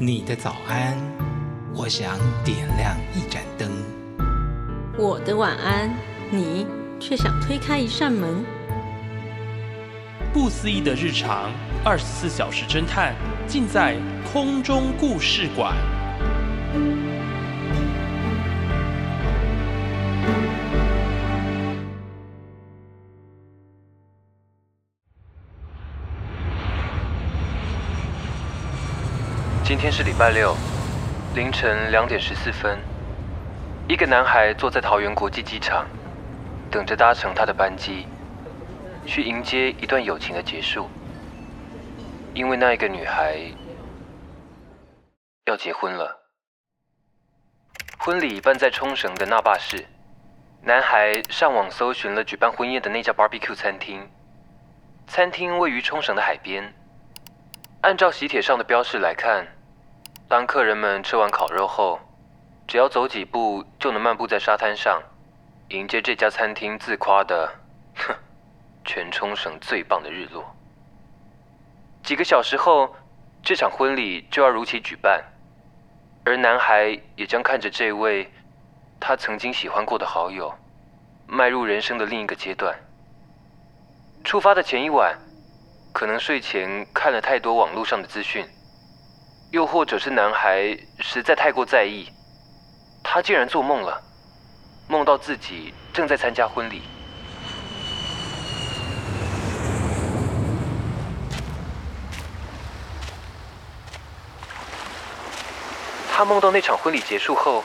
你的早安，我想点亮一盏灯。我的晚安，你却想推开一扇门。不思议的日常，二十四小时侦探，尽在空中故事馆。今天是礼拜六，凌晨两点十四分，一个男孩坐在桃园国际机场，等着搭乘他的班机，去迎接一段友情的结束。因为那一个女孩要结婚了，婚礼办在冲绳的那霸市。男孩上网搜寻了举办婚宴的那家 barbecue 餐厅，餐厅位于冲绳的海边。按照喜帖上的标示来看。当客人们吃完烤肉后，只要走几步就能漫步在沙滩上，迎接这家餐厅自夸的“哼，全冲绳最棒的日落”。几个小时后，这场婚礼就要如期举办，而男孩也将看着这位他曾经喜欢过的好友，迈入人生的另一个阶段。出发的前一晚，可能睡前看了太多网络上的资讯。又或者是男孩实在太过在意，他竟然做梦了，梦到自己正在参加婚礼。他梦到那场婚礼结束后，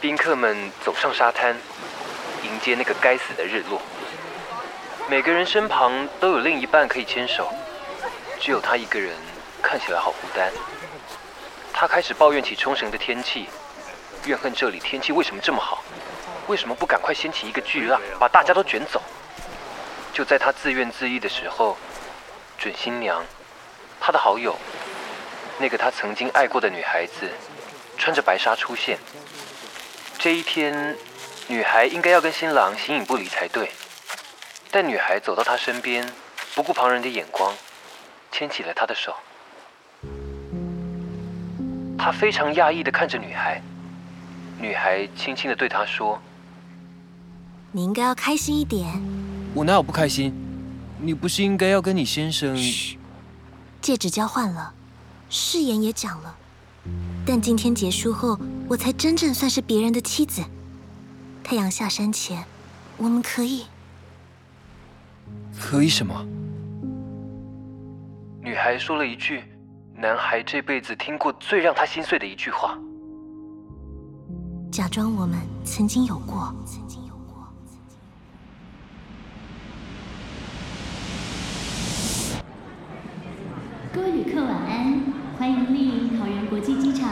宾客们走上沙滩，迎接那个该死的日落。每个人身旁都有另一半可以牵手，只有他一个人看起来好孤单。他开始抱怨起冲绳的天气，怨恨这里天气为什么这么好，为什么不赶快掀起一个巨浪，把大家都卷走？就在他自怨自艾的时候，准新娘，他的好友，那个他曾经爱过的女孩子，穿着白纱出现。这一天，女孩应该要跟新郎形影不离才对，但女孩走到他身边，不顾旁人的眼光，牵起了他的手。他非常讶异的看着女孩，女孩轻轻的对他说：“你应该要开心一点。”“我哪有不开心？你不是应该要跟你先生……”“嘘，戒指交换了，誓言也讲了，但今天结束后，我才真正算是别人的妻子。太阳下山前，我们可以……可以什么？”女孩说了一句。男孩这辈子听过最让他心碎的一句话：“假装我们曾经有过。”曾经有过。各位旅客晚安，欢迎莅临桃园国际机场。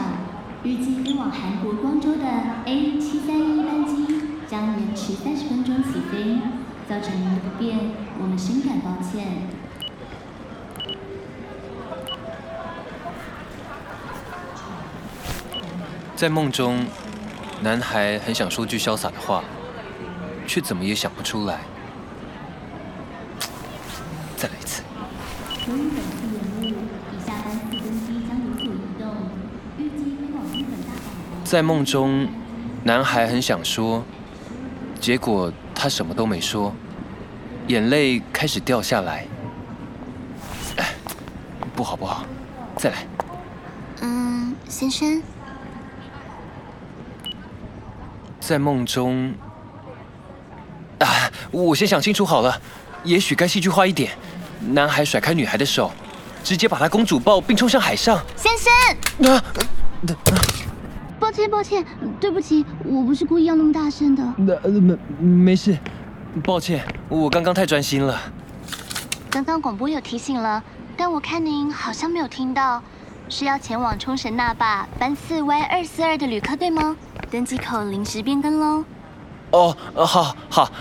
预计飞往韩国光州的 A 七三一班机将延迟三十分钟起飞，造成您的不便，我们深感抱歉。在梦中，男孩很想说句潇洒的话，却怎么也想不出来。再来一次。在梦中，男孩很想说，结果他什么都没说，眼泪开始掉下来。哎，不好不好，再来。嗯，先生。在梦中，啊！我先想清楚好了，也许该戏剧化一点。男孩甩开女孩的手，直接把她公主抱，并冲向海上。先生，啊！抱歉，抱歉，对不起，我不是故意要那么大声的。那没没事，抱歉，我刚刚太专心了。刚刚广播有提醒了，但我看您好像没有听到，是要前往冲绳那霸班次 Y 二四二的旅客，对吗？登机口临时变更喽。哦，好，好，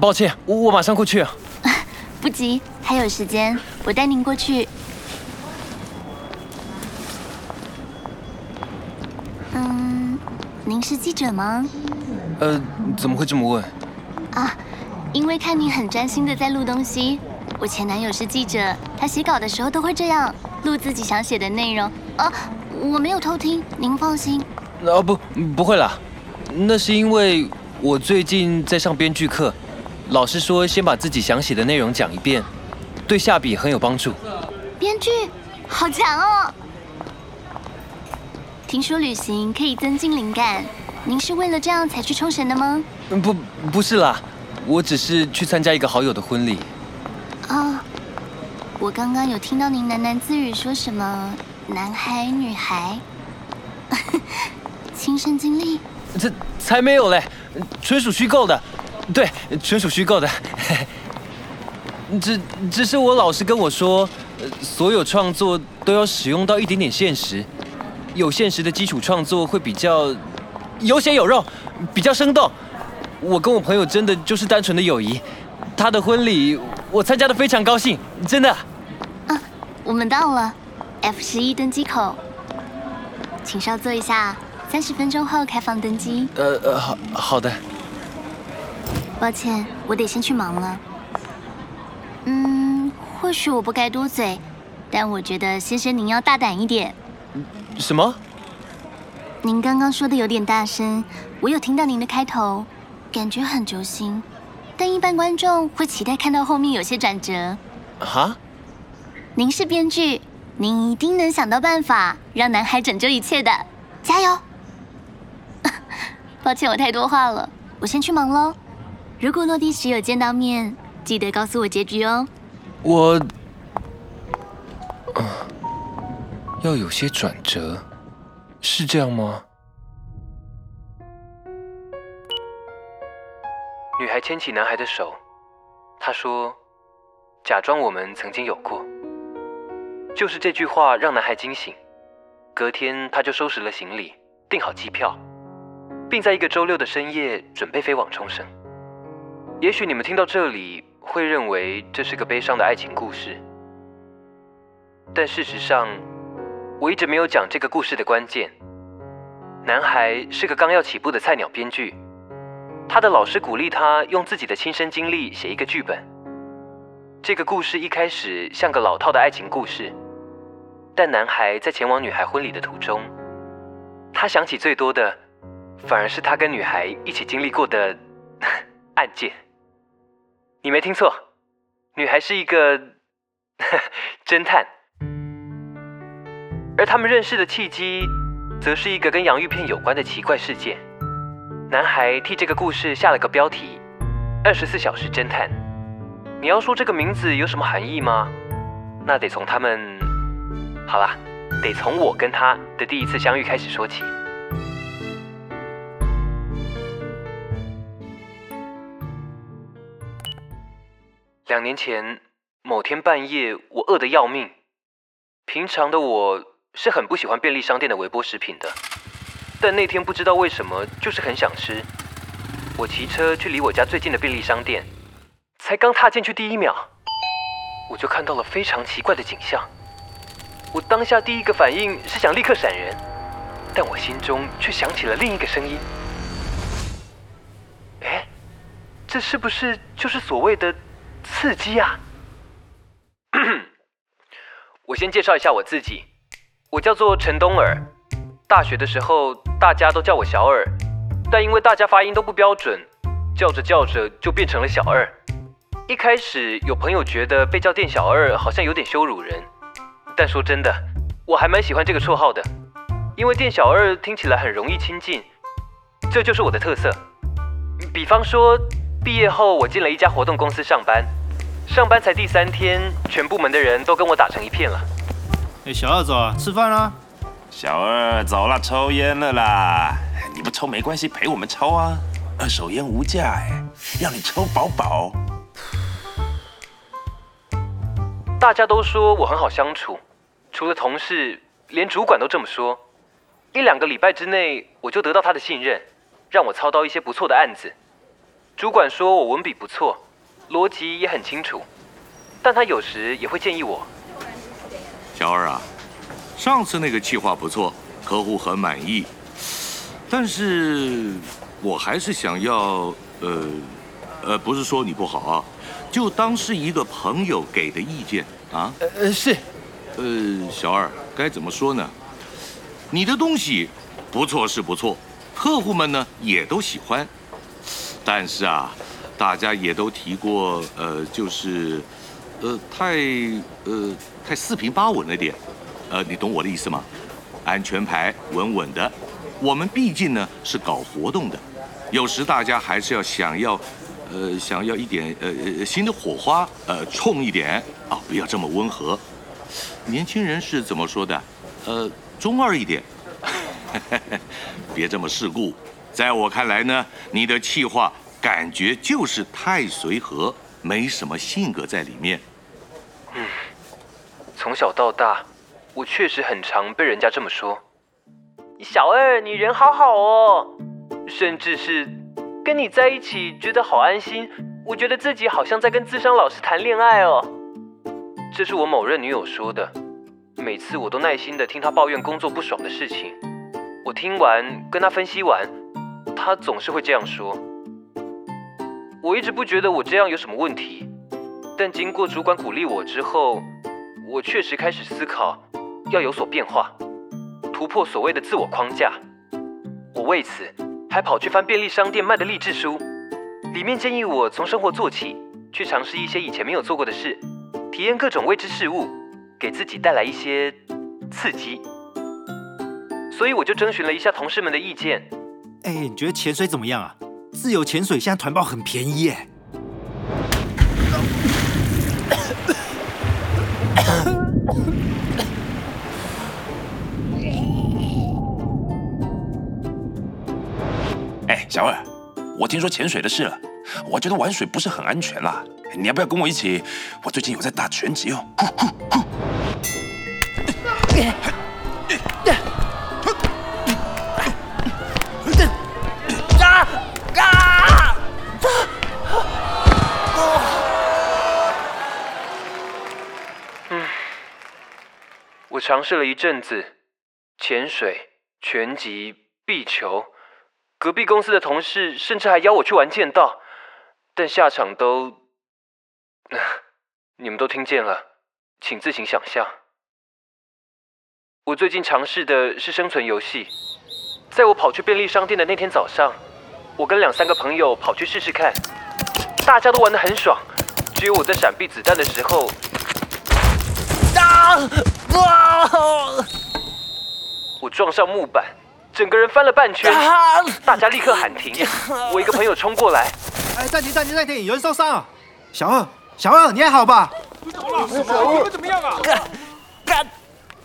抱歉，我我马上过去。不急，还有时间，我带您过去。嗯，您是记者吗？呃，怎么会这么问？啊，因为看你很专心的在录东西。我前男友是记者，他写稿的时候都会这样录自己想写的内容。啊，我没有偷听，您放心。哦不，不会啦，那是因为我最近在上编剧课，老师说先把自己想写的内容讲一遍，对下笔很有帮助。编剧，好强哦！听说旅行可以增进灵感，您是为了这样才去冲绳的吗？嗯不，不是啦，我只是去参加一个好友的婚礼。哦，我刚刚有听到您喃喃自语说什么男孩女孩，亲身经历。这才没有嘞，纯属虚构的。对，纯属虚构的。只只是我老师跟我说，呃所有创作都要使用到一点点现实，有现实的基础创作会比较有血有肉，比较生动。我跟我朋友真的就是单纯的友谊，他的婚礼我参加的非常高兴，真的。啊我们到了 F 十一登机口，请稍坐一下，三十分钟后开放登机。呃呃，好好的。抱歉，我得先去忙了。嗯，或许我不该多嘴，但我觉得先生您要大胆一点。什么？您刚刚说的有点大声，我有听到您的开头，感觉很揪心，但一般观众会期待看到后面有些转折。哈？您是编剧，您一定能想到办法让男孩拯救一切的，加油！抱歉，我太多话了，我先去忙喽。如果落地时有见到面，记得告诉我结局哦。我，啊，要有些转折，是这样吗？女孩牵起男孩的手，她说：“假装我们曾经有过。”就是这句话让男孩惊醒。隔天，他就收拾了行李，订好机票，并在一个周六的深夜准备飞往冲绳。也许你们听到这里会认为这是个悲伤的爱情故事，但事实上，我一直没有讲这个故事的关键。男孩是个刚要起步的菜鸟编剧，他的老师鼓励他用自己的亲身经历写一个剧本。这个故事一开始像个老套的爱情故事，但男孩在前往女孩婚礼的途中，他想起最多的，反而是他跟女孩一起经历过的 案件。你没听错，女孩是一个 侦探，而他们认识的契机，则是一个跟洋芋片有关的奇怪事件。男孩替这个故事下了个标题：二十四小时侦探。你要说这个名字有什么含义吗？那得从他们……好啦，得从我跟他的第一次相遇开始说起。两年前某天半夜，我饿得要命。平常的我是很不喜欢便利商店的微波食品的，但那天不知道为什么，就是很想吃。我骑车去离我家最近的便利商店。才刚踏进去第一秒，我就看到了非常奇怪的景象。我当下第一个反应是想立刻闪人，但我心中却响起了另一个声音：“哎，这是不是就是所谓的刺激啊？” 我先介绍一下我自己，我叫做陈东尔。大学的时候大家都叫我小尔，但因为大家发音都不标准，叫着叫着就变成了小二。一开始有朋友觉得被叫店小二好像有点羞辱人，但说真的，我还蛮喜欢这个绰号的，因为店小二听起来很容易亲近，这就是我的特色。比方说，毕业后我进了一家活动公司上班，上班才第三天，全部门的人都跟我打成一片了。哎，小二走啊，吃饭啦！小二走了，抽烟了啦。你不抽没关系，陪我们抽啊。二手烟无价哎，让你抽饱饱。大家都说我很好相处，除了同事，连主管都这么说。一两个礼拜之内，我就得到他的信任，让我操刀一些不错的案子。主管说我文笔不错，逻辑也很清楚，但他有时也会建议我。小二啊，上次那个计划不错，客户很满意，但是我还是想要，呃，呃，不是说你不好啊。就当是一个朋友给的意见啊。呃，是。呃，小二该怎么说呢？你的东西不错是不错，客户们呢也都喜欢。但是啊，大家也都提过，呃，就是，呃，太呃太四平八稳了点。呃，你懂我的意思吗？安全牌稳稳的，我们毕竟呢是搞活动的，有时大家还是要想要，呃，想要一点呃新的火花，呃，冲一点啊，不要这么温和。年轻人是怎么说的？呃，中二一点，别这么世故。在我看来呢，你的气话感觉就是太随和，没什么性格在里面。嗯，从小到大，我确实很常被人家这么说。小二，你人好好哦，甚至是跟你在一起觉得好安心，我觉得自己好像在跟智商老师谈恋爱哦。这是我某任女友说的，每次我都耐心的听她抱怨工作不爽的事情，我听完跟她分析完，她总是会这样说。我一直不觉得我这样有什么问题，但经过主管鼓励我之后，我确实开始思考要有所变化，突破所谓的自我框架。我为此还跑去翻便利商店卖的励志书，里面建议我从生活做起，去尝试一些以前没有做过的事。体验各种未知事物，给自己带来一些刺激。所以我就征询了一下同事们的意见。哎，你觉得潜水怎么样啊？自由潜水现在团报很便宜耶。哎，小二，我听说潜水的事了，我觉得玩水不是很安全啦。你要不要跟我一起？我最近有在打拳击哦。呼呼呼尝试了一阵子潜水、拳击、壁球，隔壁公司的同事甚至还邀我去玩剑道，但下场都……你们都听见了，请自行想象。我最近尝试的是生存游戏，在我跑去便利商店的那天早上，我跟两三个朋友跑去试试看，大家都玩得很爽，只有我在闪避子弹的时候，啊！啊！我撞上木板，整个人翻了半圈，啊大家立刻喊停。我一个朋友冲过来，哎，暂停，暂停，暂停，有人受伤啊！小二，小二，你还好吧？你怎么了？你们怎么样啊？干干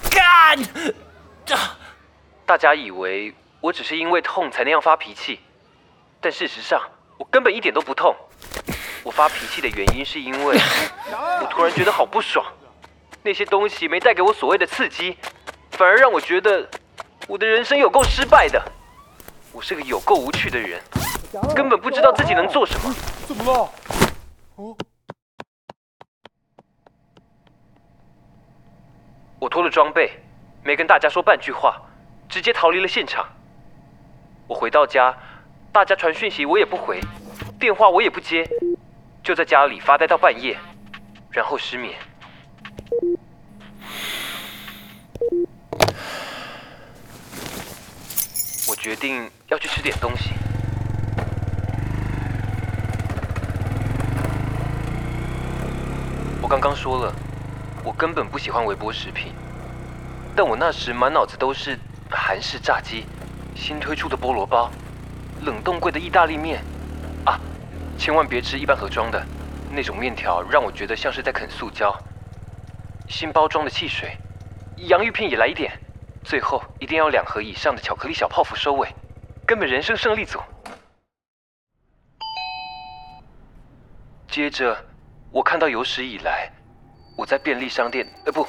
干！大家以为我只是因为痛才那样发脾气，但事实上我根本一点都不痛。我发脾气的原因是因为我突然觉得好不爽，那些东西没带给我所谓的刺激，反而让我觉得我的人生有够失败的。我是个有够无趣的人，根本不知道自己能做什么。怎么了？哦，我脱了装备，没跟大家说半句话，直接逃离了现场。我回到家，大家传讯息我也不回，电话我也不接，就在家里发呆到半夜，然后失眠。决定要去吃点东西。我刚刚说了，我根本不喜欢微波食品，但我那时满脑子都是韩式炸鸡、新推出的菠萝包、冷冻柜的意大利面啊！千万别吃一般盒装的，那种面条让我觉得像是在啃塑胶。新包装的汽水，洋芋片也来一点，最后一定要两盒以上的巧克力小泡芙收尾，根本人生胜利组。接着。我看到有史以来我在便利商店，呃，不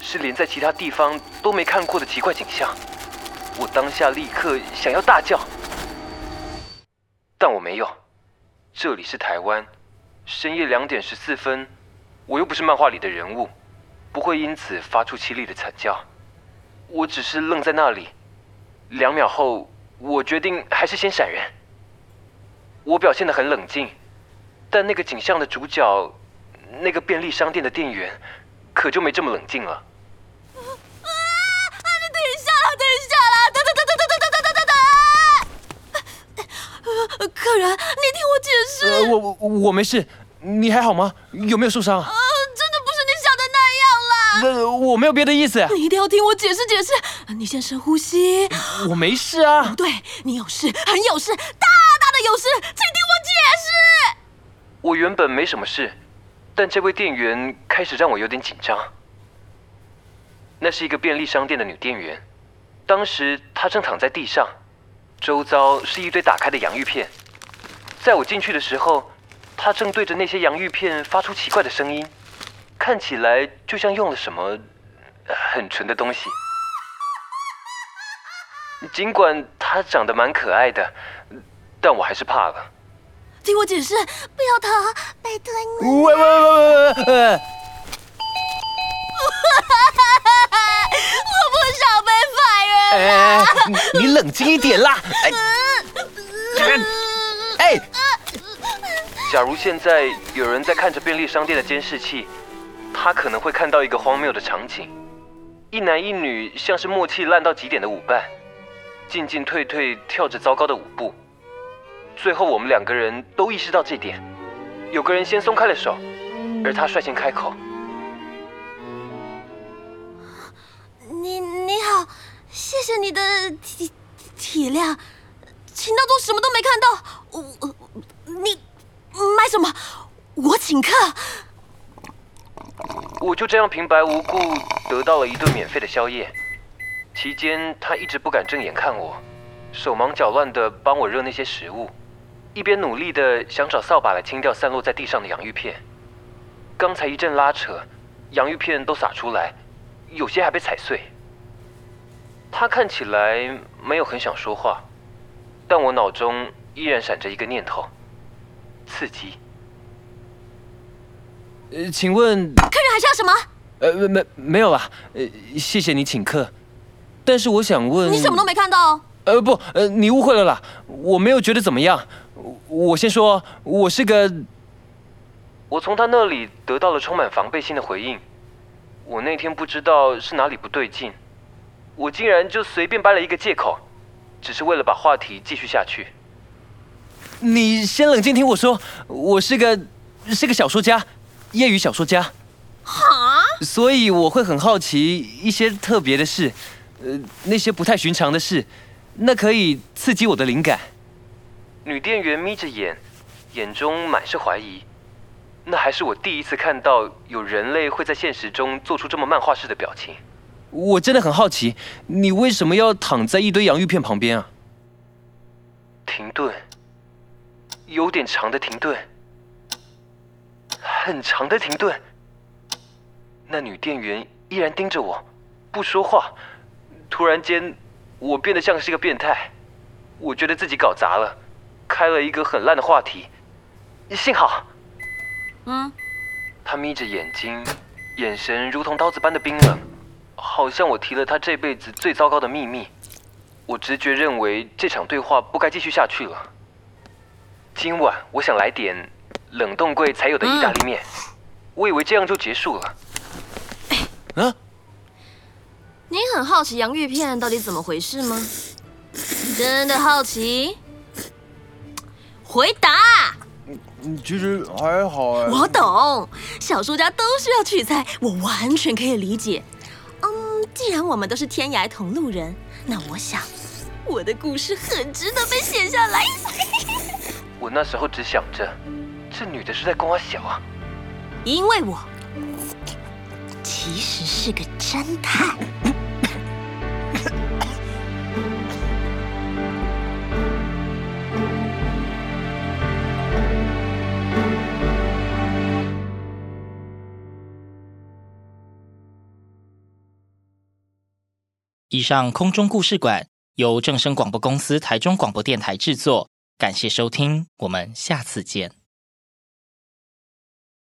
是连在其他地方都没看过的奇怪景象。我当下立刻想要大叫，但我没有。这里是台湾，深夜两点十四分，我又不是漫画里的人物，不会因此发出凄厉的惨叫。我只是愣在那里，两秒后我决定还是先闪人。我表现得很冷静，但那个景象的主角，那个便利商店的店员，可就没这么冷静了。客人，你听我解释。我我没事，你还好吗？有没有受伤？啊。呃，我没有别的意思。你一定要听我解释解释。你先深呼吸。我没事啊。不对，你有事，很有事，大大的有事，请听我解释。我原本没什么事，但这位店员开始让我有点紧张。那是一个便利商店的女店员，当时她正躺在地上，周遭是一堆打开的洋芋片。在我进去的时候，她正对着那些洋芋片发出奇怪的声音，看起来就像用了什么很纯的东西。尽管它长得蛮可爱的，但我还是怕了。听我解释，不要逃，拜托你。喂喂喂喂喂！我不想被 fire 哎，你冷静一点啦！哎，哎，假如现在有人在看着便利商店的监视器，他可能会看到一个荒谬的场景：一男一女像是默契烂到极点的舞伴，进进退退跳着糟糕的舞步。最后，我们两个人都意识到这点，有个人先松开了手，而他率先开口。你你好，谢谢你的体体谅，请当做什么都没看到。我你买什么？我请客。我就这样平白无故得到了一顿免费的宵夜。期间，他一直不敢正眼看我，手忙脚乱地帮我热那些食物，一边努力地想找扫把来清掉散落在地上的洋芋片。刚才一阵拉扯，洋芋片都洒出来，有些还被踩碎。他看起来没有很想说话，但我脑中依然闪着一个念头：刺激。呃，请问客人还是要什么？呃，没没有啦，呃，谢谢你请客，但是我想问，你什么都没看到？呃，不，呃，你误会了啦，我没有觉得怎么样。我先说，我是个……我从他那里得到了充满防备心的回应。我那天不知道是哪里不对劲。我竟然就随便掰了一个借口，只是为了把话题继续下去。你先冷静听我说，我是个是个小说家，业余小说家。哈？所以我会很好奇一些特别的事，呃，那些不太寻常的事，那可以刺激我的灵感。女店员眯着眼，眼中满是怀疑。那还是我第一次看到有人类会在现实中做出这么漫画式的表情。我真的很好奇，你为什么要躺在一堆洋芋片旁边啊？停顿，有点长的停顿，很长的停顿。那女店员依然盯着我，不说话。突然间，我变得像是个变态。我觉得自己搞砸了，开了一个很烂的话题。幸好，嗯，她眯着眼睛，眼神如同刀子般的冰冷。好像我提了他这辈子最糟糕的秘密，我直觉认为这场对话不该继续下去了。今晚我想来点冷冻柜才有的意大利面，我以为这样就结束了。啊？你很好奇洋芋片到底怎么回事吗？真的好奇？回答。其实还好哎。我懂，小说家都需要取材，我完全可以理解。嗯既然我们都是天涯同路人，那我想，我的故事很值得被写下来。我那时候只想着，这女的是在跟我小啊，因为我其实是个侦探。以上空中故事馆由正声广播公司台中广播电台制作，感谢收听，我们下次见。